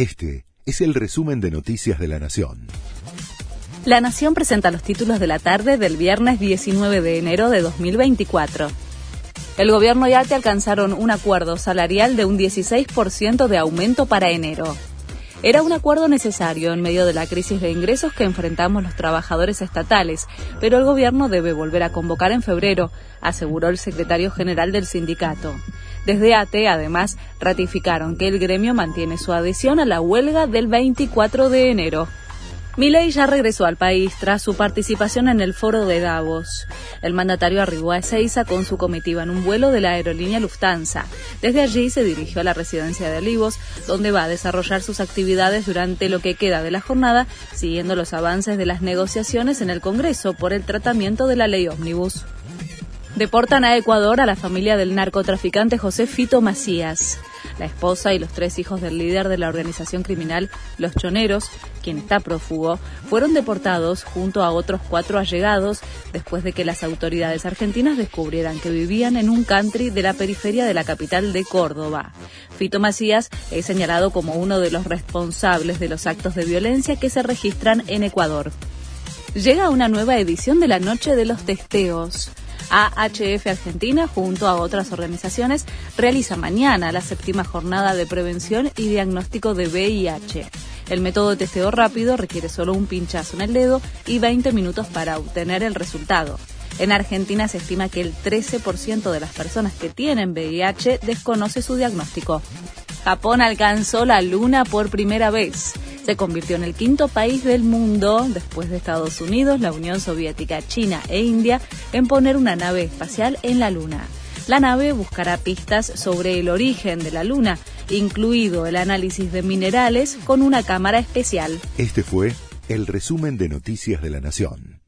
Este es el resumen de Noticias de la Nación. La Nación presenta los títulos de la tarde del viernes 19 de enero de 2024. El gobierno y ATE alcanzaron un acuerdo salarial de un 16% de aumento para enero. Era un acuerdo necesario en medio de la crisis de ingresos que enfrentamos los trabajadores estatales, pero el gobierno debe volver a convocar en febrero, aseguró el secretario general del sindicato. Desde ATE, además, ratificaron que el gremio mantiene su adhesión a la huelga del 24 de enero. Milei ya regresó al país tras su participación en el foro de Davos. El mandatario arribó a Ezeiza con su comitiva en un vuelo de la aerolínea Lufthansa. Desde allí se dirigió a la residencia de Olivos, donde va a desarrollar sus actividades durante lo que queda de la jornada, siguiendo los avances de las negociaciones en el Congreso por el tratamiento de la ley ómnibus. Deportan a Ecuador a la familia del narcotraficante José Fito Macías. La esposa y los tres hijos del líder de la organización criminal Los Choneros, quien está prófugo, fueron deportados junto a otros cuatro allegados después de que las autoridades argentinas descubrieran que vivían en un country de la periferia de la capital de Córdoba. Fito Macías es señalado como uno de los responsables de los actos de violencia que se registran en Ecuador. Llega una nueva edición de la Noche de los Testeos. AHF Argentina, junto a otras organizaciones, realiza mañana la séptima jornada de prevención y diagnóstico de VIH. El método de testeo rápido requiere solo un pinchazo en el dedo y 20 minutos para obtener el resultado. En Argentina se estima que el 13% de las personas que tienen VIH desconoce su diagnóstico. Japón alcanzó la luna por primera vez se convirtió en el quinto país del mundo, después de Estados Unidos, la Unión Soviética, China e India, en poner una nave espacial en la Luna. La nave buscará pistas sobre el origen de la Luna, incluido el análisis de minerales con una cámara especial. Este fue el resumen de Noticias de la Nación.